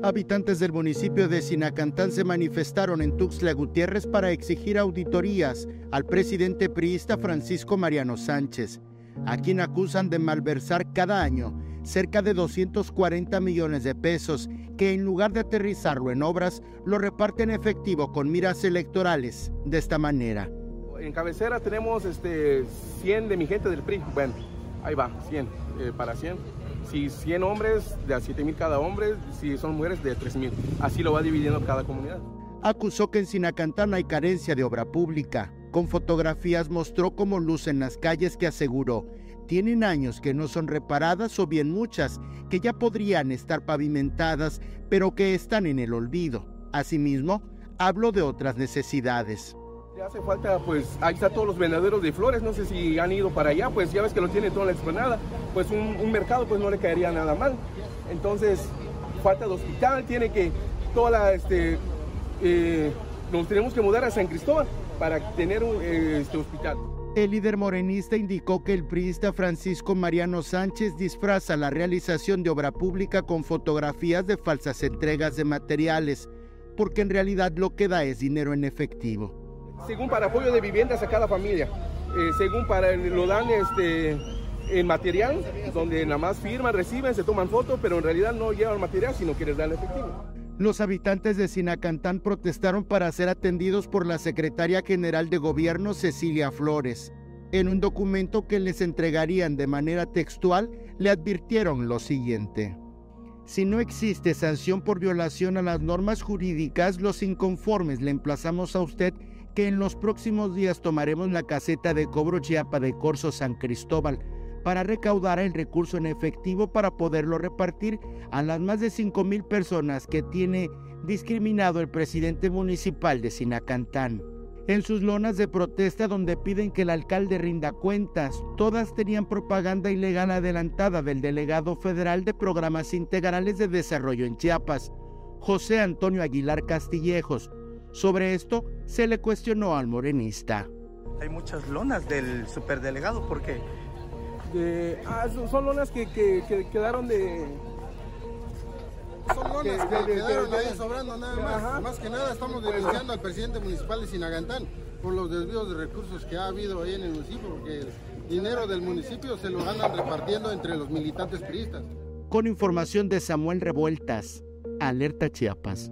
Habitantes del municipio de Sinacantán se manifestaron en Tuxtla Gutiérrez para exigir auditorías al presidente priista Francisco Mariano Sánchez, a quien acusan de malversar cada año cerca de 240 millones de pesos, que en lugar de aterrizarlo en obras, lo reparte en efectivo con miras electorales de esta manera. En cabecera tenemos este 100 de mi gente del PRI. Bueno, ahí va, 100 eh, para 100 si 100 hombres, de a 7 mil cada hombre, si son mujeres, de 3 mil. Así lo va dividiendo cada comunidad. Acusó que en Sinacantán hay carencia de obra pública. Con fotografías mostró cómo lucen las calles que aseguró tienen años que no son reparadas o bien muchas que ya podrían estar pavimentadas, pero que están en el olvido. Asimismo, habló de otras necesidades. Hace falta, pues, ahí están todos los vendederos de flores, no sé si han ido para allá, pues ya ves que lo tienen toda la explanada, pues un, mercado pues no le caería nada mal. Entonces, falta de hospital, tiene que, toda la, este, eh, nos tenemos que mudar a San Cristóbal para tener un este, hospital. El líder morenista indicó que el priista Francisco Mariano Sánchez disfraza la realización de obra pública con fotografías de falsas entregas de materiales, porque en realidad lo que da es dinero en efectivo según para apoyo de viviendas a cada familia, eh, según para lo dan este en material, donde nada más firman, reciben, se toman fotos, pero en realidad no llevan material, sino que les dan efectivo. Los habitantes de Sinacantán protestaron para ser atendidos por la secretaria general de gobierno Cecilia Flores. En un documento que les entregarían de manera textual, le advirtieron lo siguiente. Si no existe sanción por violación a las normas jurídicas, los inconformes le emplazamos a usted que en los próximos días tomaremos la caseta de cobro Chiapa de Corso San Cristóbal para recaudar el recurso en efectivo para poderlo repartir a las más de 5 mil personas que tiene discriminado el presidente municipal de Sinacantán. En sus lonas de protesta donde piden que el alcalde rinda cuentas, todas tenían propaganda ilegal adelantada del delegado federal de programas integrales de desarrollo en Chiapas, José Antonio Aguilar Castillejos, sobre esto se le cuestionó al morenista. Hay muchas lonas del superdelegado porque... ah, son lonas que, quedaron de... Son lonas que, quedaron ahí sobrando nada más. Más que nada estamos denunciando al presidente municipal de Sinagantán por los desvíos de recursos que ha habido ahí en el municipio, porque el dinero del municipio se lo andan repartiendo entre los militantes priistas. Con información de Samuel Revueltas, Alerta Chiapas.